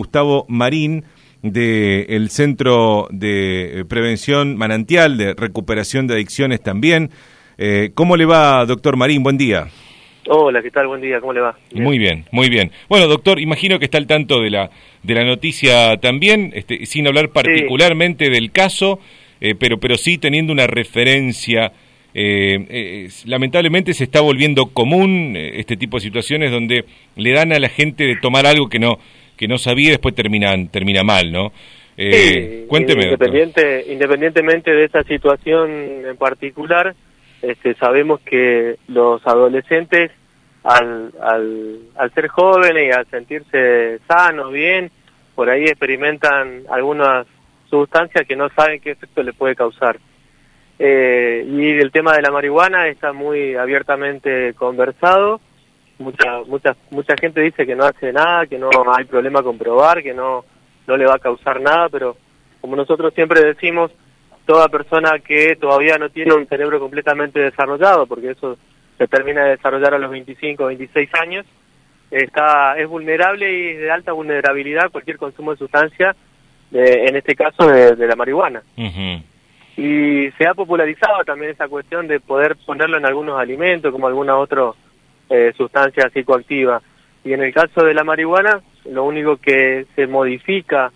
Gustavo Marín del Centro de Prevención Manantial, de Recuperación de Adicciones también. Eh, ¿Cómo le va, doctor Marín? Buen día. Hola, ¿qué tal? Buen día, ¿cómo le va? Muy bien, muy bien. Bueno, doctor, imagino que está al tanto de la, de la noticia también, este, sin hablar particularmente del caso, eh, pero, pero sí teniendo una referencia. Eh, lamentablemente se está volviendo común este tipo de situaciones donde le dan a la gente de tomar algo que no que no sabía y después termina, termina mal, ¿no? Eh, cuénteme. Independiente, independientemente de esa situación en particular, este, sabemos que los adolescentes, al, al, al ser jóvenes y al sentirse sanos, bien, por ahí experimentan algunas sustancias que no saben qué efecto le puede causar. Eh, y el tema de la marihuana está muy abiertamente conversado mucha mucha mucha gente dice que no hace nada, que no hay problema con probar, que no no le va a causar nada, pero como nosotros siempre decimos, toda persona que todavía no tiene un cerebro completamente desarrollado, porque eso se termina de desarrollar a los 25 o 26 años, está es vulnerable y de alta vulnerabilidad cualquier consumo de sustancia, en este caso de, la marihuana. Y se ha popularizado también esa cuestión de poder ponerlo en algunos alimentos, como alguna otro eh, sustancia psicoactiva. Y en el caso de la marihuana, lo único que se modifica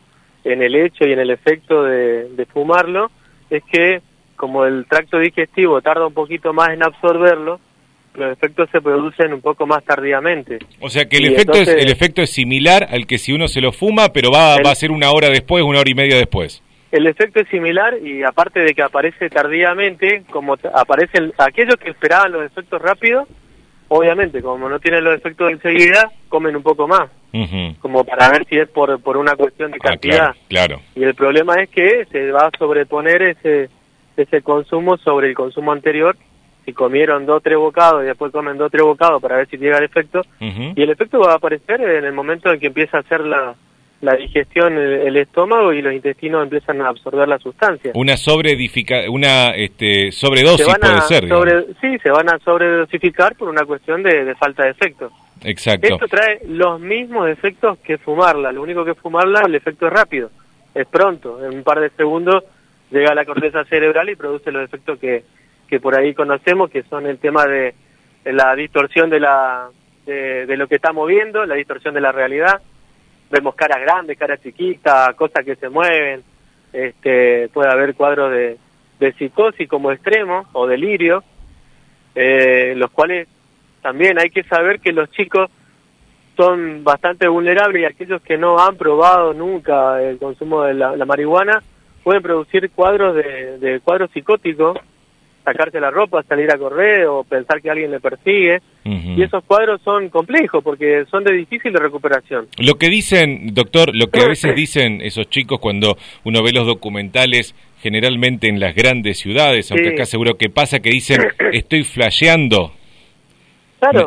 en el hecho y en el efecto de, fumarlo es que como el tracto digestivo tarda un poquito más en absorberlo, los efectos se producen un poco más tardíamente. O sea que el efecto es el efecto es similar al que si uno se lo fuma, pero va, va a ser una hora después, una hora y media después. El efecto es similar y aparte de que aparece tardíamente, como aparecen aquellos que esperaban los efectos rápidos, obviamente, como no tienen los efectos de enseguida, comen un poco más, como para ver si es por, por una cuestión de ah, cantidad. claro, Y el problema es que se va a sobreponer ese, ese consumo sobre el consumo anterior. Si comieron dos tres bocados y después comen dos tres bocados para ver si llega el efecto, y el efecto va a aparecer en el momento en que empieza a hacer la, la digestión, el, estómago y los intestinos empiezan a absorber la sustancia. Una sobreedifica, una este, sobredosis puede ser. sí, se van a sobredosificar por una cuestión de, falta de efecto. Exacto. Esto trae los mismos efectos que fumarla. Lo único que fumarla, el efecto es rápido, es pronto. En un par de segundos llega a la corteza cerebral y produce los efectos que, que por ahí conocemos, que son el tema de, la distorsión de, la, de, de lo que estamos viendo, la distorsión de la realidad vemos caras grandes, caras chiquitas, cosas que se mueven, este, puede haber cuadros de, de psicosis como extremo o delirio, eh, los cuales también hay que saber que los chicos son bastante vulnerables y aquellos que no han probado nunca el consumo de la, marihuana pueden producir cuadros de, de cuadros psicóticos sacarse la ropa, salir a correr o pensar que alguien le persigue. Y esos cuadros son complejos porque son de difícil recuperación. Lo que dicen, doctor, lo que a veces dicen esos chicos cuando uno ve los documentales, generalmente en las grandes ciudades, aunque acá seguro que pasa, que dicen, estoy flasheando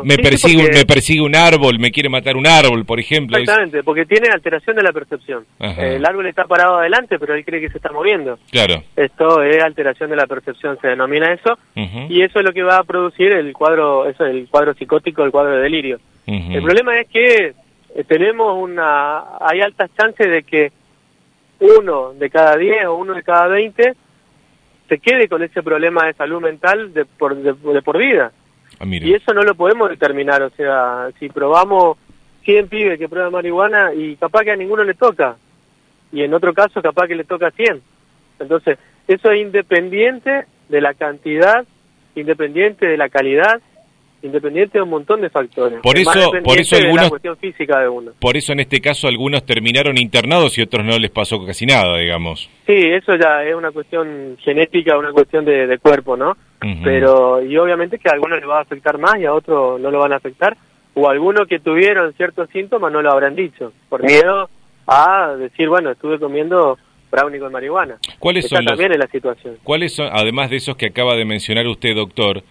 me, persigue, me persigue un árbol, me quiere matar un árbol, por ejemplo. Exactamente, porque tiene alteración de la percepción. el árbol está parado adelante, pero él cree que se está moviendo. Claro. Esto es alteración de la percepción, se denomina eso, y eso es lo que va a producir el cuadro, eso el cuadro psicótico, el cuadro de delirio. El problema es que eh, tenemos una, hay altas chances de que uno de cada diez o uno de cada veinte se quede con ese problema de salud mental de por, de por vida. Ah, y eso no lo podemos determinar, o sea, si probamos 100 pibes que prueban marihuana y capaz que a ninguno le toca, y en otro caso capaz que le toca 100. Entonces, eso es independiente de la cantidad, independiente de la calidad, independiente de un montón de factores. Por eso, por eso algunos, cuestión física de uno. Por eso en este caso algunos terminaron internados y otros no les pasó casi nada, digamos. Sí, eso ya es una cuestión genética, una cuestión de, cuerpo, ¿no? Pero, y obviamente que a algunos les va a afectar más y a otros no lo van a afectar, o algunos que tuvieron ciertos síntomas no lo habrán dicho, por miedo a decir, bueno, estuve comiendo brownie con marihuana. ¿Cuáles son también la situación. ¿Cuáles son, además de esos que acaba de mencionar usted, doctor,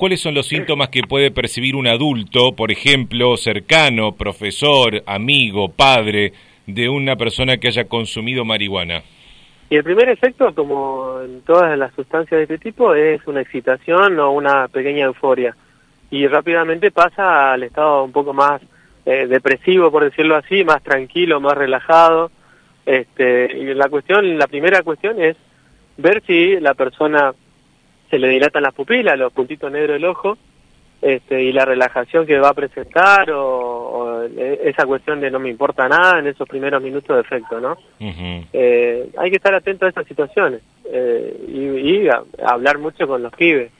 ¿Cuáles son los síntomas que puede percibir un adulto, por ejemplo, cercano, profesor, amigo, padre, de una persona que haya consumido marihuana? Y el primer efecto, como en todas las sustancias de este tipo, es una excitación o una pequeña euforia. Y rápidamente pasa al estado un poco más eh, depresivo, por decirlo así, más tranquilo, más relajado. Este, y la cuestión, la primera cuestión es ver si la persona se le dilatan las pupilas, los puntitos negros del ojo, este, y la relajación que va a presentar o, esa cuestión de no me importa nada en esos primeros minutos de efecto, ¿no? eh, hay que estar atento a esas situaciones eh, y, hablar mucho con los pibes,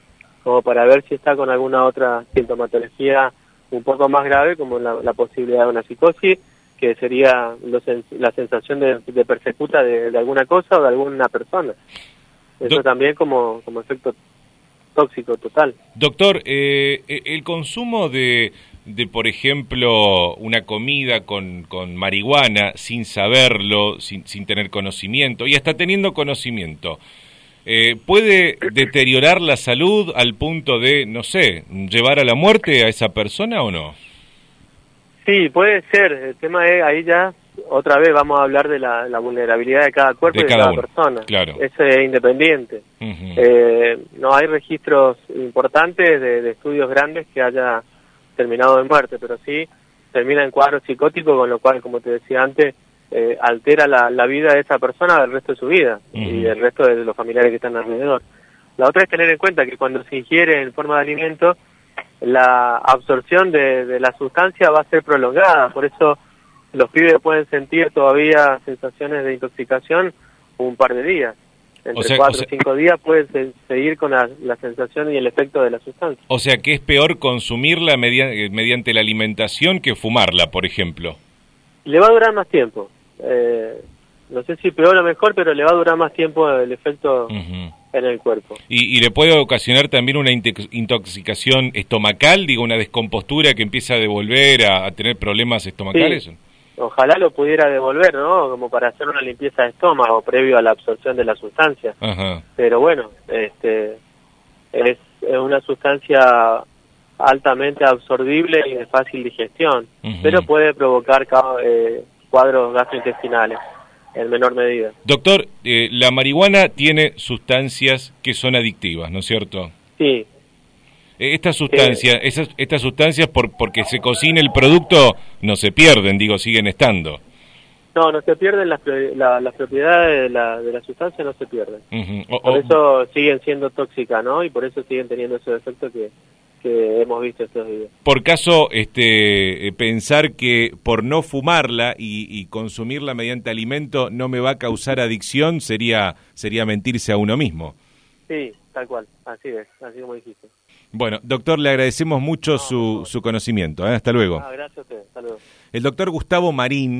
como para ver si está con alguna otra sintomatología un poco más grave, como la, posibilidad de una psicosis, que sería la sensación de, persecuta de, alguna cosa o de alguna persona. Eso también como, como efecto tóxico total. Doctor, eh, eh, el consumo de, de, por ejemplo, una comida con, con marihuana sin saberlo, sin, sin, tener conocimiento y hasta teniendo conocimiento, eh, ¿puede deteriorar la salud al punto de, no sé, llevar a la muerte a esa persona o no? Sí, puede ser. El tema es, ahí ya otra vez vamos a hablar de la, vulnerabilidad de cada cuerpo y de cada persona. Claro. Es independiente. eh, no hay registros importantes de, estudios grandes que haya terminado en muerte, pero sí termina en cuadro psicótico, con lo cual, como te decía antes, eh, altera la, vida de esa persona del resto de su vida y del resto de los familiares que están alrededor. La otra es tener en cuenta que cuando se ingiere en forma de alimento, la absorción de, de la sustancia va a ser prolongada, por eso los pibes pueden sentir todavía sensaciones de intoxicación un par de días. Entre cuatro o cinco días pueden seguir con la, sensación y el efecto de la sustancia. O sea que es peor consumirla eh, mediante la alimentación que fumarla, por ejemplo. Le va a durar más tiempo. Eh, no sé si peor o mejor, pero le va a durar más tiempo el efecto en el cuerpo. ¿Y, le puede ocasionar también una intoxicación estomacal, digo, una descompostura que empieza a devolver a, tener problemas estomacales? Ojalá lo pudiera devolver, ¿no? Como para hacer una limpieza de estómago previo a la absorción de la sustancia. Pero bueno, este es, una sustancia altamente absorbible y de fácil digestión, pero puede provocar eh, cuadros gastrointestinales en menor medida. Doctor, eh, la marihuana tiene sustancias que son adictivas, ¿no es cierto? Sí, estas sustancias, esas, estas sustancias por, porque se cocina el producto no se pierden, digo, siguen estando. No, no se pierden las, las propiedades de la, de la sustancia, no se pierden. por eso siguen siendo tóxicas, ¿no? Y por eso siguen teniendo esos efectos que, que hemos visto estos días. Por caso, este, eh, pensar que por no fumarla y, y, consumirla mediante alimento no me va a causar adicción sería, sería mentirse a uno mismo. Sí, tal cual, así es, así como dijiste. Bueno, doctor, le agradecemos mucho su, su conocimiento. ¿eh? Hasta luego. Ah, gracias a usted. Hasta luego. El doctor Gustavo Marín.